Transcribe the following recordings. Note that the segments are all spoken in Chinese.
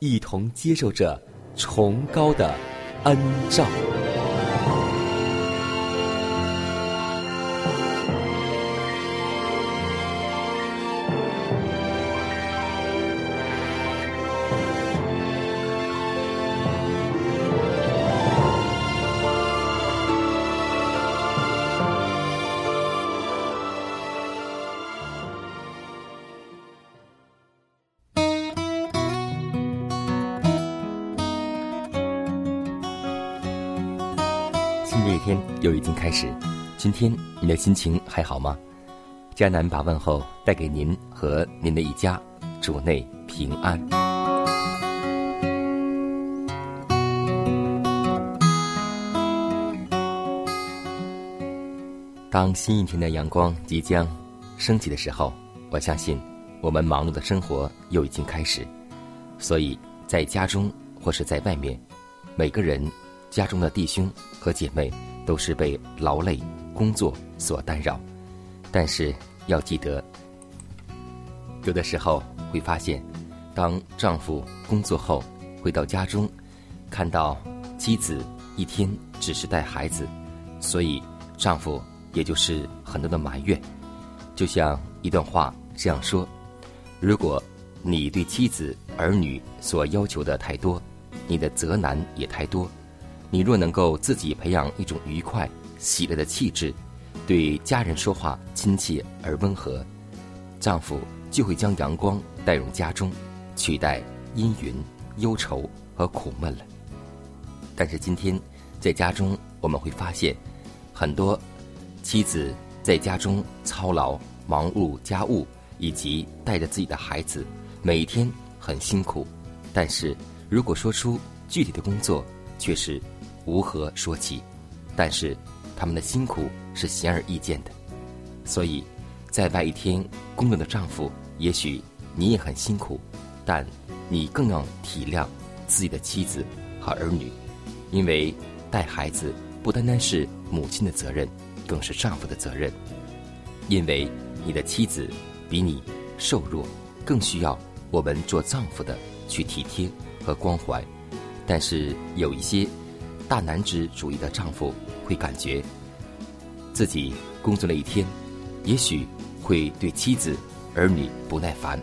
一同接受着崇高的恩照。一天又已经开始，今天你的心情还好吗？迦南把问候带给您和您的一家，主内平安。当新一天的阳光即将升起的时候，我相信我们忙碌的生活又已经开始，所以在家中或是在外面，每个人家中的弟兄和姐妹都是被劳累工作所干扰，但是要记得，有的时候会发现，当丈夫工作后回到家中，看到妻子一天只是带孩子，所以丈夫也就是很多的埋怨，就像一段话这样说：如果你对妻子儿女所要求的太多，你的责难也太多。你若能够自己培养一种愉快、喜乐的气质，对家人说话亲切而温和，丈夫就会将阳光带入家中，取代阴云、忧愁和苦闷了。但是今天在家中，我们会发现，很多妻子在家中操劳、忙碌家务，以及带着自己的孩子，每天很辛苦。但是如果说出具体的工作，却是无何说起，但是他们的辛苦是显而易见的。所以，在外一天工作的丈夫，也许你也很辛苦，但你更要体谅自己的妻子和儿女，因为带孩子不单单是母亲的责任，更是丈夫的责任。因为你的妻子比你瘦弱，更需要我们做丈夫的去体贴和关怀。但是有一些大男子主义的丈夫会感觉，自己工作了一天，也许会对妻子、儿女不耐烦。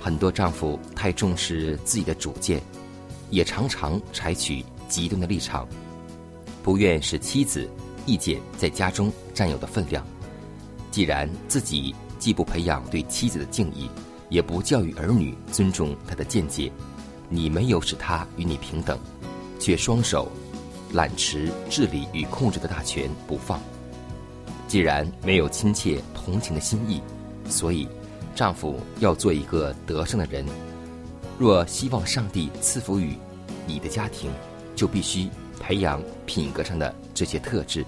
很多丈夫太重视自己的主见，也常常采取极端的立场，不愿使妻子意见在家中占有的分量。既然自己既不培养对妻子的敬意，也不教育儿女尊重他的见解。你没有使他与你平等，却双手揽持治理与控制的大权不放。既然没有亲切同情的心意，所以丈夫要做一个得胜的人。若希望上帝赐福于你的家庭，就必须培养品格上的这些特质。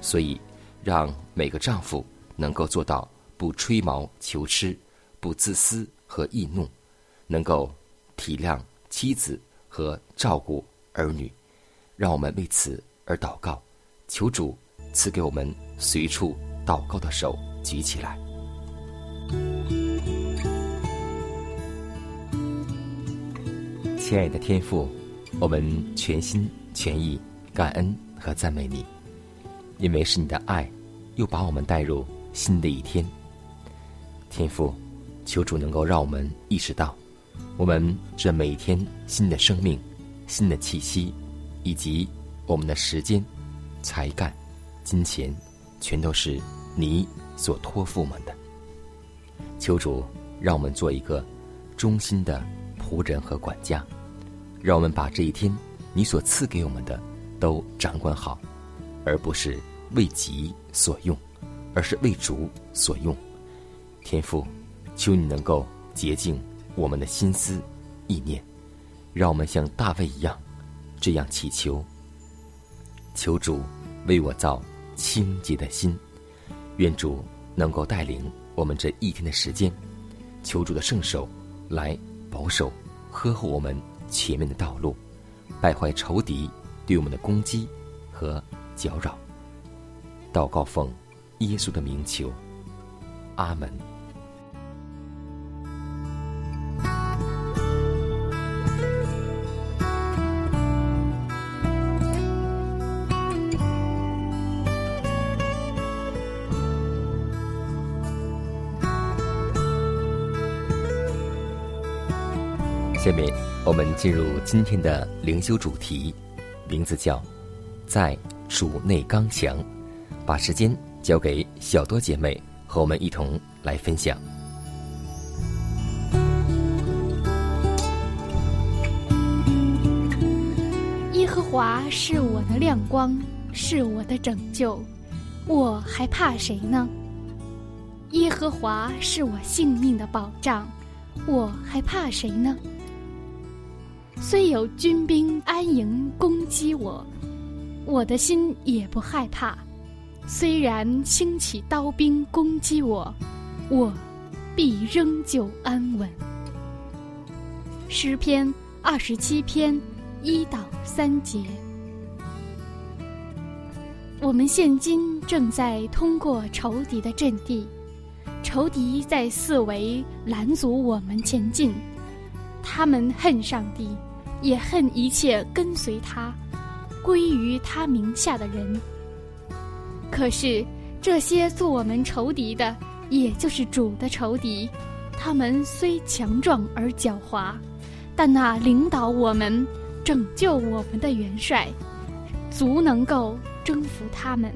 所以，让每个丈夫能够做到不吹毛求疵，不自私和易怒，能够。体谅妻子和照顾儿女，让我们为此而祷告，求主赐给我们随处祷告的手举起来。亲爱的天父，我们全心全意感恩和赞美你，因为是你的爱，又把我们带入新的一天。天父，求主能够让我们意识到，我们这每天新的生命、新的气息，以及我们的时间、才干、金钱，全都是你所托付我们的。求主让我们做一个忠心的仆人和管家，让我们把这一天你所赐给我们的都掌管好，而不是为己所用，而是为主所用。天父，求你能够洁净我们的心思意念，让我们像大卫一样这样祈求。求主为我造清洁的心，愿主能够带领。我们这一天的时间，求主的圣手来保守、呵护我们前面的道路，败坏仇敌对我们的攻击和搅扰。祷告奉耶稣的名求，阿门。下面我们进入今天的灵修主题，名字叫“在主内刚强”。把时间交给小多姐妹，和我们一同来分享。耶和华是我的亮光，是我的拯救，我还怕谁呢？耶和华是我性命的保障，我还怕谁呢？虽有军兵安营攻击我，我的心也不害怕；虽然兴起刀兵攻击我，我必仍旧安稳。诗篇二十七篇一到三节。我们现今正在通过仇敌的阵地，仇敌在四围拦阻我们前进，他们恨上帝。也恨一切跟随他、归于他名下的人。可是这些做我们仇敌的，也就是主的仇敌，他们虽强壮而狡猾，但那领导我们、拯救我们的元帅，足能够征服他们。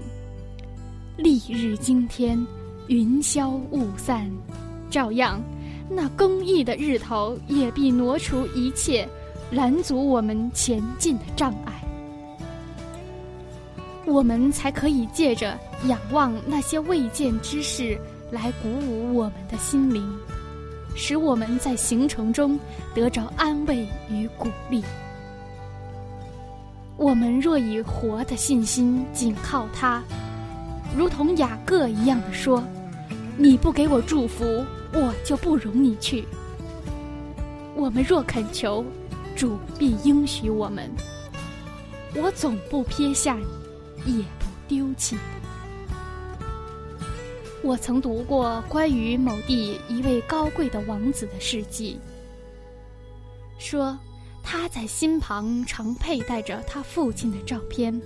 丽日惊天，云消雾散，照样，那公义的日头也必挪除一切。拦阻我们前进的障碍，我们才可以借着仰望那些未见之事来鼓舞我们的心灵，使我们在行程中得着安慰与鼓励。我们若以活的信心紧靠他，如同雅各一样的说：“你不给我祝福，我就不容你去。”我们若恳求。主必应许我们，我总不撇下你，也不丢弃。我曾读过关于某地一位高贵的王子的事迹，说他在心旁常佩戴着他父亲的照片，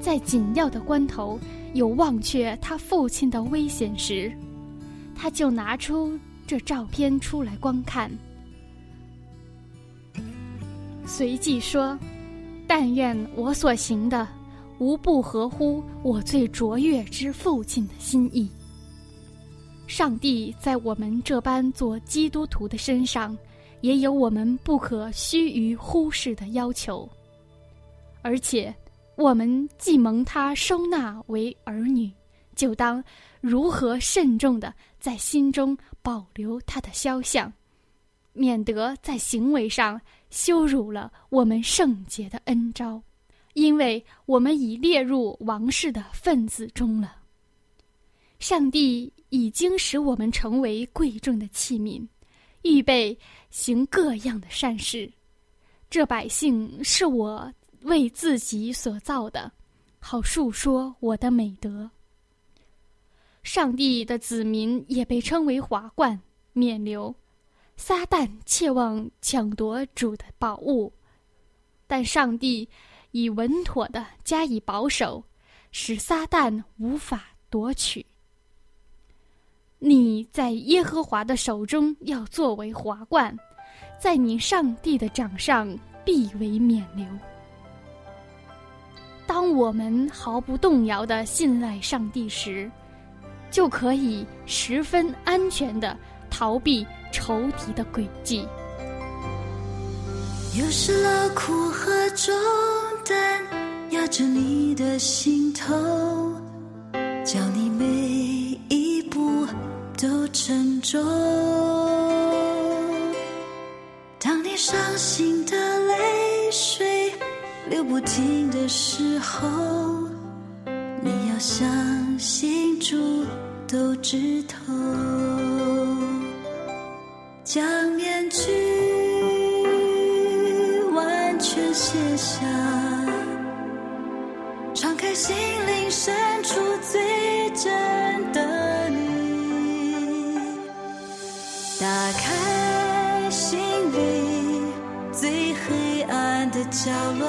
在紧要的关头有忘却他父亲的危险时，他就拿出这照片出来观看。随即说：“但愿我所行的，无不合乎我最卓越之父亲的心意。上帝在我们这般做基督徒的身上，也有我们不可须臾忽视的要求。而且，我们既蒙他收纳为儿女，就当如何慎重的在心中保留他的肖像，免得在行为上。”羞辱了我们圣洁的恩招，因为我们已列入王室的分子中了。上帝已经使我们成为贵重的器皿，预备行各样的善事。这百姓是我为自己所造的，好述说我的美德。上帝的子民也被称为华冠、冕流。撒旦切望抢夺主的宝物，但上帝已稳妥的加以保守，使撒旦无法夺取。你在耶和华的手中要作为华冠，在你上帝的掌上必为冕旒。当我们毫不动摇的信赖上帝时，就可以十分安全的逃避仇敌的诡计。有时劳苦和重担压着你的心头，叫你每一步都沉重。当你伤心的泪水流不停的时候，你要相信主都知透，将面具完。全卸下，敞开心灵深处最真的你，打开心里最黑暗的角落，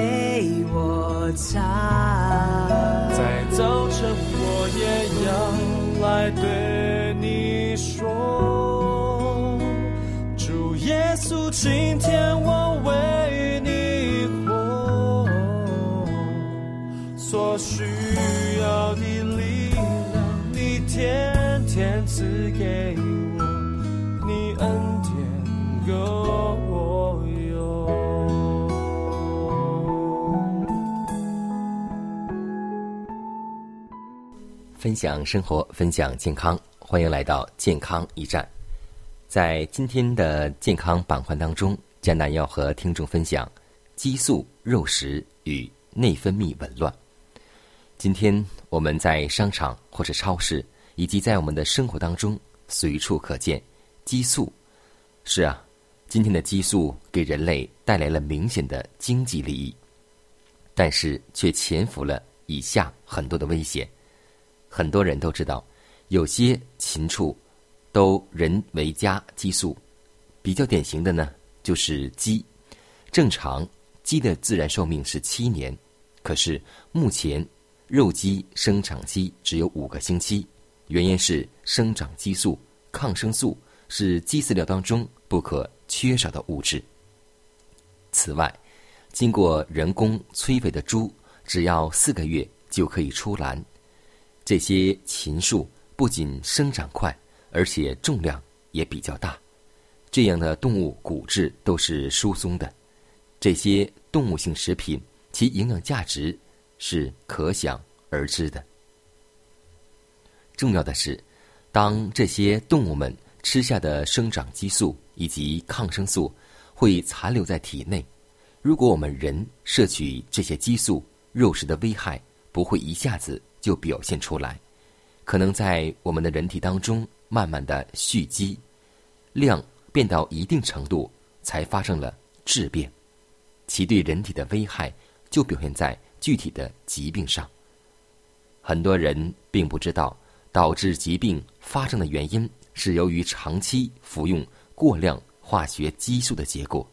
分享生活，分享健康，欢迎来到健康驿站。在今天的健康板块当中，江南要和听众分享激素、肉食与内分泌紊乱。今天我们在商场或者超市，以及在我们的生活当中随处可见激素。是啊，今天的激素给人类带来了明显的经济利益，但是却潜伏了以下很多的危险。很多人都知道，有些禽畜都人为加激素，比较典型的呢就是鸡。正常鸡的自然寿命是七年，可是目前肉鸡生长期只有五个星期，原因是生长激素、抗生素是鸡饲料当中不可缺少的物质。此外，经过人工催肥的猪，只要四个月就可以出栏。这些禽畜不仅生长快，而且重量也比较大。这样的动物骨质都是疏松的。这些动物性食品其营养价值是可想而知的。重要的是，当这些动物们吃下的生长激素以及抗生素会残留在体内，如果我们人摄取这些激素，肉食的危害不会一下子。就表现出来，可能在我们的人体当中慢慢的蓄积，量变到一定程度才发生了质变，其对人体的危害就表现在具体的疾病上。很多人并不知道，导致疾病发生的原因是由于长期服用过量化学激素的结果。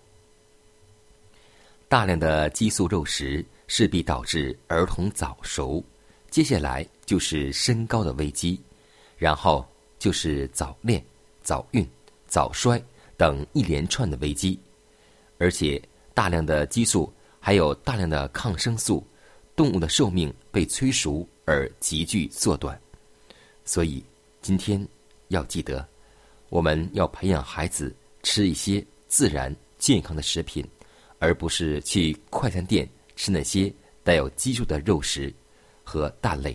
大量的激素肉食势必导致儿童早熟。接下来就是身高的危机，然后就是早恋、早孕、早衰等一连串的危机，而且大量的激素还有大量的抗生素，动物的寿命被催熟而急剧缩短。所以今天要记得，我们要培养孩子吃一些自然健康的食品，而不是去快餐店吃那些带有激素的肉食。和蛋类，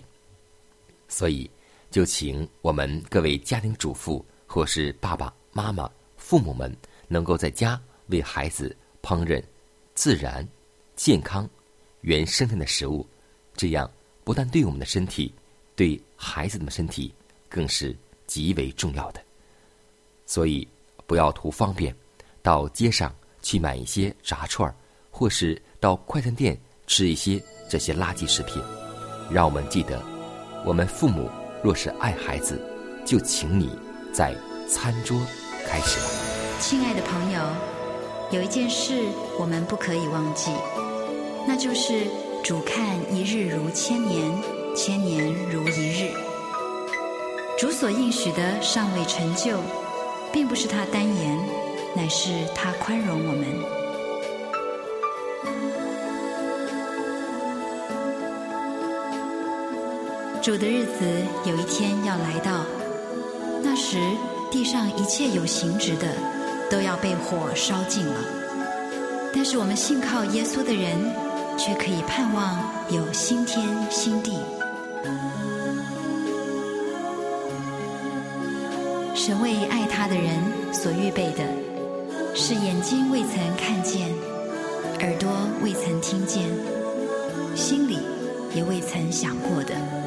所以就请我们各位家庭主妇或是爸爸妈妈、父母们，能够在家为孩子烹饪自然、健康、原生态的食物，这样不但对我们的身体，对孩子们的身体更是极为重要的。所以不要图方便，到街上去买一些炸串儿，或是到快餐店吃一些这些垃圾食品。让我们记得，我们父母若是爱孩子，就请你在餐桌开始吧。亲爱的朋友，有一件事我们不可以忘记，那就是主看一日如千年，千年如一日。主所应许的尚未成就，并不是他单言，乃是他宽容我们。主的日子有一天要来到，那时地上一切有形质的都要被火烧尽了。但是我们信靠耶稣的人，却可以盼望有新天新地。神为爱他的人所预备的，是眼睛未曾看见，耳朵未曾听见，心里也未曾想过的。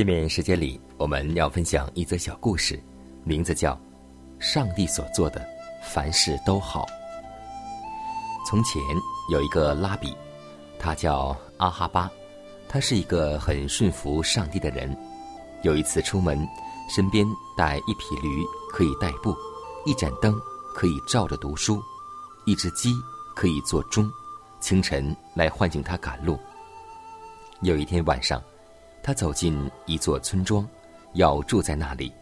下面时间里，我们要分享一则小故事，名字叫《上帝所做的凡事都好》。从前有一个拉比，他叫阿哈巴，他是一个很顺服上帝的人。有一次出门，身边带一匹驴可以代步，一盏灯可以照着读书，一只鸡可以做钟，清晨来唤醒他赶路。有一天晚上，他走进一座村庄，要住在那里，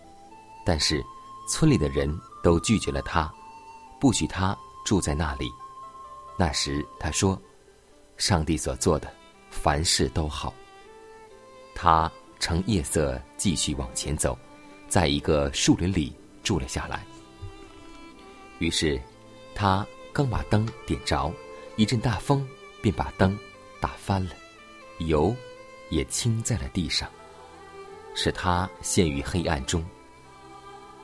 但是村里的人都拒绝了他，不许他住在那里。那时他说：“上帝所做的，凡事都好。”他乘夜色继续往前走，在一个树林里住了下来。于是，他刚把灯点着，一阵大风便把灯打翻了，油也倾在了地上，使他陷于黑暗中。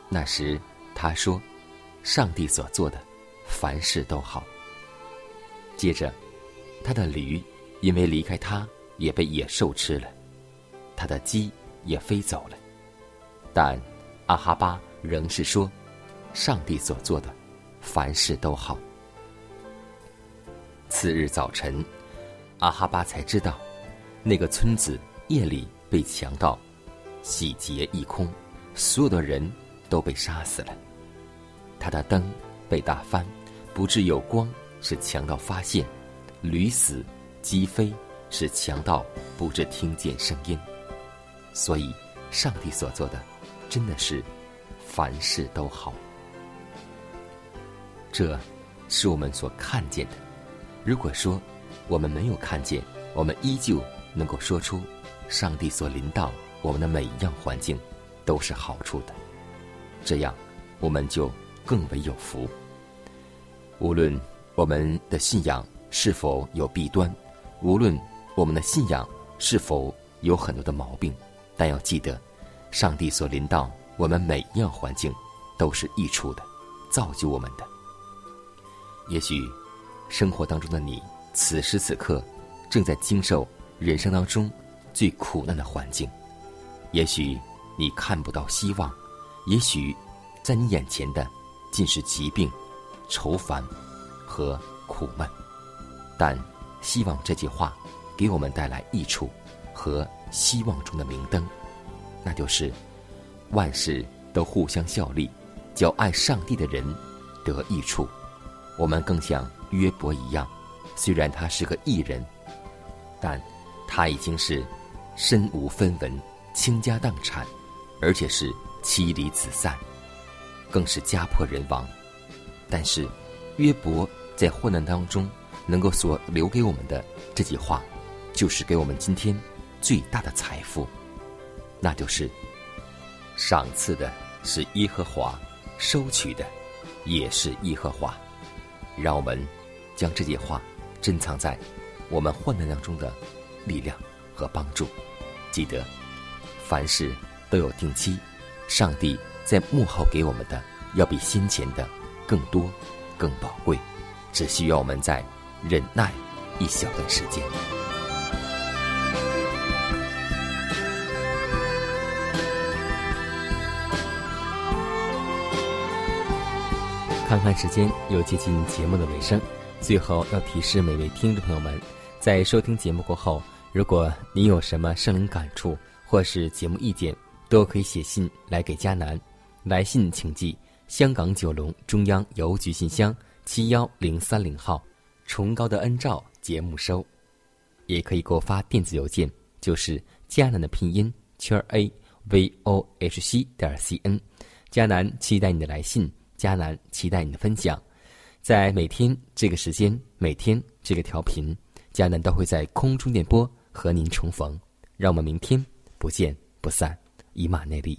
那时他说：“上帝所做的，凡事都好。”接着，他的驴因为离开他，也被野兽吃了；他的鸡也飞走了。但阿哈巴仍是说：“上帝所做的，凡事都好。”次日早晨，阿哈巴才知道，那个村子夜里被强盗洗劫一空，所有的人都被杀死了。他的灯被打翻，不致有光，使强盗发现；驴死，鸡飞，使强盗不致听见声音。所以，上帝所做的，真的是凡事都好。这，是我们所看见的。如果说我们没有看见，我们依旧能够说出，上帝所临到我们的每一样环境，都是好处的。这样，我们就更为有福。无论我们的信仰是否有弊端，无论我们的信仰是否有很多的毛病，但要记得，上帝所临到我们每一样环境，都是益处的，造就我们的。也许，生活当中的你，此时此刻正在经受人生当中最苦难的环境。也许你看不到希望，也许在你眼前的尽是疾病、愁烦和苦闷。但希望这句话给我们带来益处和希望中的明灯，那就是万事都互相效力，叫爱上帝的人得益处。我们更像约伯一样，虽然他是个异人，但他已经是身无分文、倾家荡产，而且是妻离子散，更是家破人亡。但是，约伯在患难当中能够所留给我们的这句话，就是给我们今天最大的财富，那就是赏赐的是耶和华，收取的也是耶和华。让我们将这句话珍藏在我们患难当中的力量和帮助。记得，凡事都有定期，上帝在幕后给我们的要比先前的更多、更宝贵，只需要我们再忍耐一小段时间。看看时间，又接近节目的尾声。最后要提示每位听众朋友们，在收听节目过后，如果您有什么生灵感触或是节目意见，都可以写信来给佳南。来信请寄香港九龙中央邮局信箱七幺零三零号，崇高的恩照节目收。也可以给我发电子邮件，就是佳南的拼音圈 a v o h c 点 c n。佳南期待你的来信。迦南期待你的分享，在每天这个时间，每天这个调频，迦南都会在空中电波和您重逢。让我们明天不见不散。以马内利。